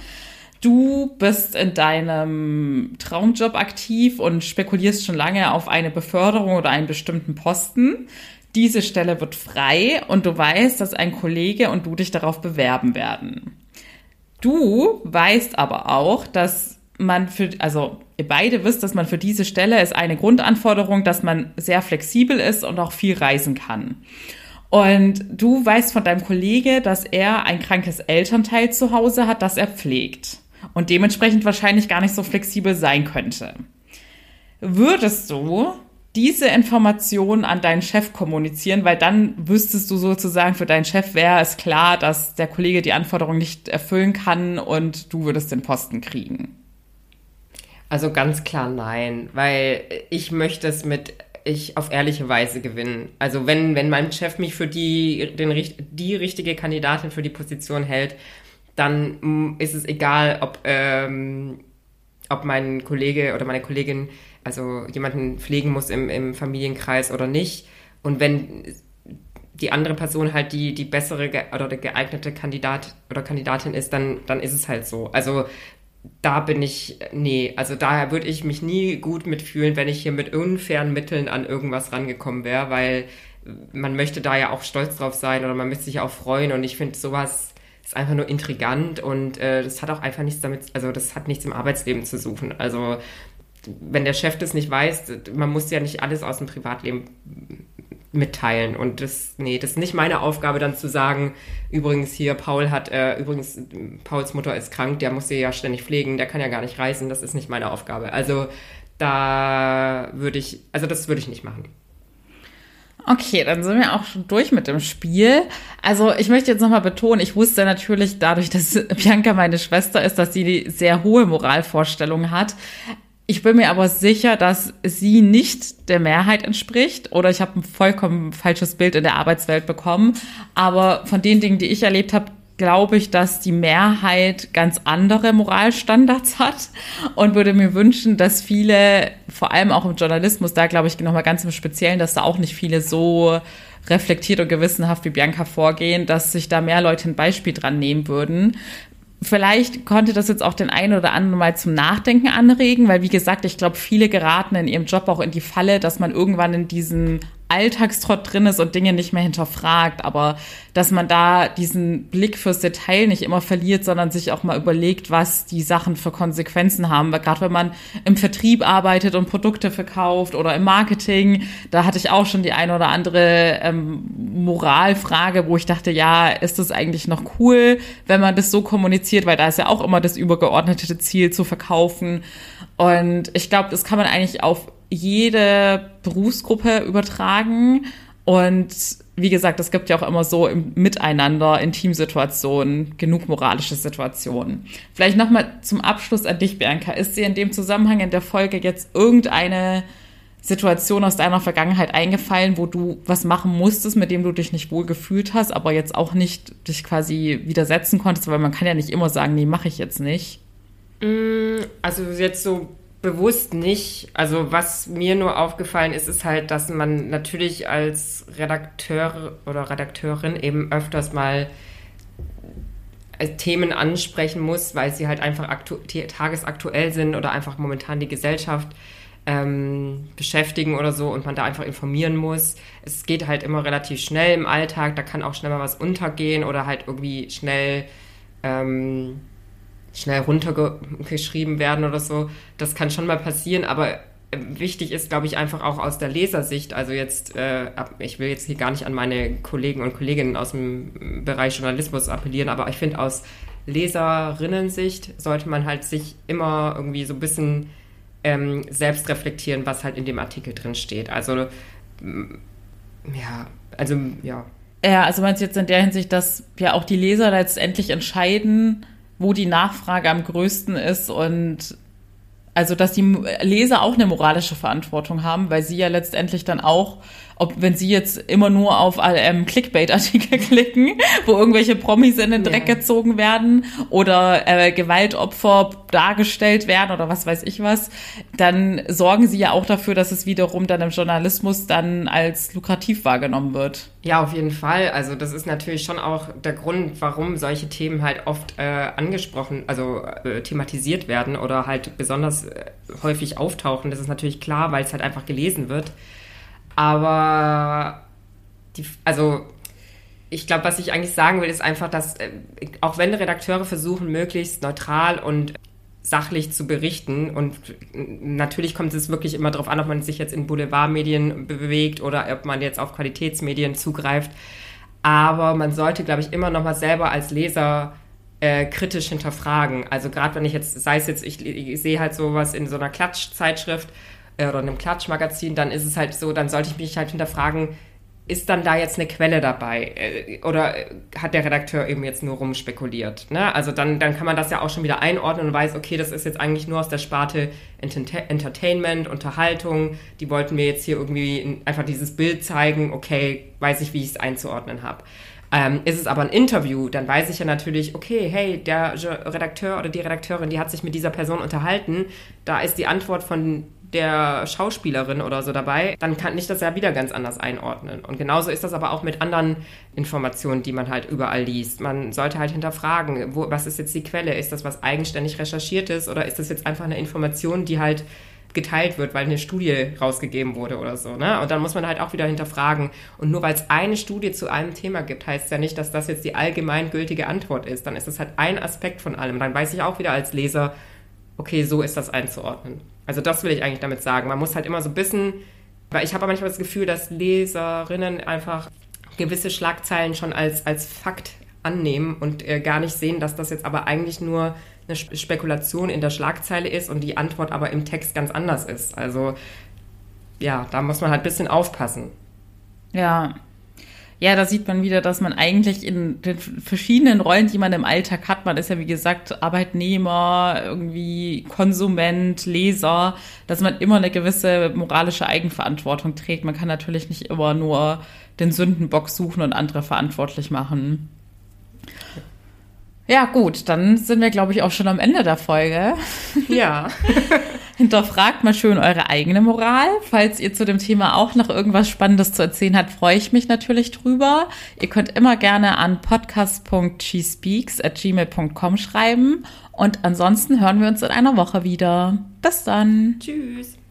Du bist in deinem Traumjob aktiv und spekulierst schon lange auf eine Beförderung oder einen bestimmten Posten. Diese Stelle wird frei und du weißt, dass ein Kollege und du dich darauf bewerben werden. Du weißt aber auch, dass man für, also ihr beide wisst, dass man für diese Stelle ist eine Grundanforderung, dass man sehr flexibel ist und auch viel reisen kann. Und du weißt von deinem Kollege, dass er ein krankes Elternteil zu Hause hat, das er pflegt und dementsprechend wahrscheinlich gar nicht so flexibel sein könnte. Würdest du diese Information an deinen Chef kommunizieren, weil dann wüsstest du sozusagen für deinen Chef wäre es klar, dass der Kollege die Anforderung nicht erfüllen kann und du würdest den Posten kriegen. Also ganz klar nein, weil ich möchte es mit ich auf ehrliche Weise gewinnen. Also wenn, wenn mein Chef mich für die, den, die richtige Kandidatin für die Position hält, dann mm, ist es egal, ob, ähm, ob mein Kollege oder meine Kollegin also jemanden pflegen muss im, im Familienkreis oder nicht. Und wenn die andere Person halt die, die bessere oder der geeignete Kandidat oder Kandidatin ist, dann, dann ist es halt so. Also da bin ich, nee, also daher würde ich mich nie gut mitfühlen, wenn ich hier mit unfairen Mitteln an irgendwas rangekommen wäre, weil man möchte da ja auch stolz drauf sein oder man möchte sich auch freuen und ich finde sowas ist einfach nur intrigant und äh, das hat auch einfach nichts damit, also das hat nichts im Arbeitsleben zu suchen. Also wenn der Chef das nicht weiß, man muss ja nicht alles aus dem Privatleben mitteilen. Und das, nee, das ist nicht meine Aufgabe, dann zu sagen, übrigens hier, Paul hat, äh, übrigens, Pauls Mutter ist krank, der muss sie ja ständig pflegen, der kann ja gar nicht reisen, das ist nicht meine Aufgabe. Also da würde ich, also das würde ich nicht machen. Okay, dann sind wir auch schon durch mit dem Spiel. Also ich möchte jetzt nochmal betonen, ich wusste natürlich dadurch, dass Bianca meine Schwester ist, dass sie sehr hohe Moralvorstellungen hat. Ich bin mir aber sicher, dass sie nicht der Mehrheit entspricht oder ich habe ein vollkommen falsches Bild in der Arbeitswelt bekommen. Aber von den Dingen, die ich erlebt habe, glaube ich, dass die Mehrheit ganz andere Moralstandards hat und würde mir wünschen, dass viele, vor allem auch im Journalismus, da glaube ich nochmal ganz im Speziellen, dass da auch nicht viele so reflektiert und gewissenhaft wie Bianca vorgehen, dass sich da mehr Leute ein Beispiel dran nehmen würden. Vielleicht konnte das jetzt auch den einen oder anderen mal zum Nachdenken anregen, weil wie gesagt, ich glaube, viele geraten in ihrem Job auch in die Falle, dass man irgendwann in diesen Alltagstrott drin ist und Dinge nicht mehr hinterfragt, aber dass man da diesen Blick fürs Detail nicht immer verliert, sondern sich auch mal überlegt, was die Sachen für Konsequenzen haben. Weil gerade wenn man im Vertrieb arbeitet und Produkte verkauft oder im Marketing, da hatte ich auch schon die eine oder andere ähm, Moralfrage, wo ich dachte, ja, ist das eigentlich noch cool, wenn man das so kommuniziert, weil da ist ja auch immer das übergeordnete Ziel zu verkaufen. Und ich glaube, das kann man eigentlich auf jede Berufsgruppe übertragen. Und wie gesagt, es gibt ja auch immer so im Miteinander in Teamsituationen genug moralische Situationen. Vielleicht nochmal zum Abschluss an dich, Bianca. Ist dir in dem Zusammenhang in der Folge jetzt irgendeine Situation aus deiner Vergangenheit eingefallen, wo du was machen musstest, mit dem du dich nicht wohl gefühlt hast, aber jetzt auch nicht dich quasi widersetzen konntest, weil man kann ja nicht immer sagen, nee, mache ich jetzt nicht. Mm, also jetzt so bewusst nicht. Also was mir nur aufgefallen ist, ist halt, dass man natürlich als Redakteur oder Redakteurin eben öfters mal äh, Themen ansprechen muss, weil sie halt einfach tagesaktuell sind oder einfach momentan die Gesellschaft ähm, beschäftigen oder so und man da einfach informieren muss. Es geht halt immer relativ schnell im Alltag, da kann auch schnell mal was untergehen oder halt irgendwie schnell ähm, schnell runtergeschrieben werden oder so. Das kann schon mal passieren, aber äh, wichtig ist, glaube ich, einfach auch aus der Lesersicht. Also jetzt, äh, ich will jetzt hier gar nicht an meine Kollegen und Kolleginnen aus dem Bereich Journalismus appellieren, aber ich finde aus Leserinnensicht sollte man halt sich immer irgendwie so ein bisschen ähm, selbst reflektieren, was halt in dem Artikel drin steht. Also ja, also ja. Ja, also meinst du jetzt in der Hinsicht, dass ja auch die Leser letztendlich entscheiden, wo die Nachfrage am größten ist und also dass die Leser auch eine moralische Verantwortung haben, weil sie ja letztendlich dann auch ob wenn sie jetzt immer nur auf ähm, Clickbait-Artikel klicken, wo irgendwelche Promis in den Dreck ja. gezogen werden oder äh, Gewaltopfer dargestellt werden oder was weiß ich was, dann sorgen sie ja auch dafür, dass es wiederum dann im Journalismus dann als lukrativ wahrgenommen wird. Ja, auf jeden Fall. Also das ist natürlich schon auch der Grund, warum solche Themen halt oft äh, angesprochen, also äh, thematisiert werden oder halt besonders äh, häufig auftauchen. Das ist natürlich klar, weil es halt einfach gelesen wird. Aber die, also ich glaube, was ich eigentlich sagen will, ist einfach, dass äh, auch wenn Redakteure versuchen, möglichst neutral und sachlich zu berichten und natürlich kommt es wirklich immer darauf an, ob man sich jetzt in Boulevardmedien bewegt oder ob man jetzt auf Qualitätsmedien zugreift. Aber man sollte, glaube ich, immer noch mal selber als Leser äh, kritisch hinterfragen. Also gerade wenn ich jetzt, sei es jetzt, ich, ich sehe halt sowas in so einer Klatschzeitschrift oder einem Klatschmagazin, dann ist es halt so, dann sollte ich mich halt hinterfragen, ist dann da jetzt eine Quelle dabei? Äh, oder hat der Redakteur eben jetzt nur rumspekuliert? Ne? Also dann, dann kann man das ja auch schon wieder einordnen und weiß, okay, das ist jetzt eigentlich nur aus der Sparte Entertainment, Unterhaltung. Die wollten mir jetzt hier irgendwie einfach dieses Bild zeigen, okay, weiß ich, wie ich es einzuordnen habe. Ähm, ist es aber ein Interview, dann weiß ich ja natürlich, okay, hey, der Redakteur oder die Redakteurin, die hat sich mit dieser Person unterhalten. Da ist die Antwort von der Schauspielerin oder so dabei, dann kann ich das ja wieder ganz anders einordnen. Und genauso ist das aber auch mit anderen Informationen, die man halt überall liest. Man sollte halt hinterfragen, wo, was ist jetzt die Quelle? Ist das was eigenständig recherchiertes oder ist das jetzt einfach eine Information, die halt geteilt wird, weil eine Studie rausgegeben wurde oder so. Ne? Und dann muss man halt auch wieder hinterfragen. Und nur weil es eine Studie zu einem Thema gibt, heißt ja nicht, dass das jetzt die allgemeingültige Antwort ist. Dann ist das halt ein Aspekt von allem. Dann weiß ich auch wieder als Leser, okay, so ist das einzuordnen. Also das will ich eigentlich damit sagen. Man muss halt immer so ein bisschen, weil ich habe manchmal das Gefühl, dass Leserinnen einfach gewisse Schlagzeilen schon als, als Fakt annehmen und äh, gar nicht sehen, dass das jetzt aber eigentlich nur eine Spekulation in der Schlagzeile ist und die Antwort aber im Text ganz anders ist. Also ja, da muss man halt ein bisschen aufpassen. Ja, ja, da sieht man wieder, dass man eigentlich in den verschiedenen Rollen, die man im Alltag hat, man ist ja wie gesagt Arbeitnehmer, irgendwie Konsument, Leser, dass man immer eine gewisse moralische Eigenverantwortung trägt. Man kann natürlich nicht immer nur den Sündenbock suchen und andere verantwortlich machen. Ja, gut, dann sind wir, glaube ich, auch schon am Ende der Folge. Ja. Hinterfragt mal schön eure eigene Moral. Falls ihr zu dem Thema auch noch irgendwas Spannendes zu erzählen habt, freue ich mich natürlich drüber. Ihr könnt immer gerne an gmail.com schreiben. Und ansonsten hören wir uns in einer Woche wieder. Bis dann. Tschüss.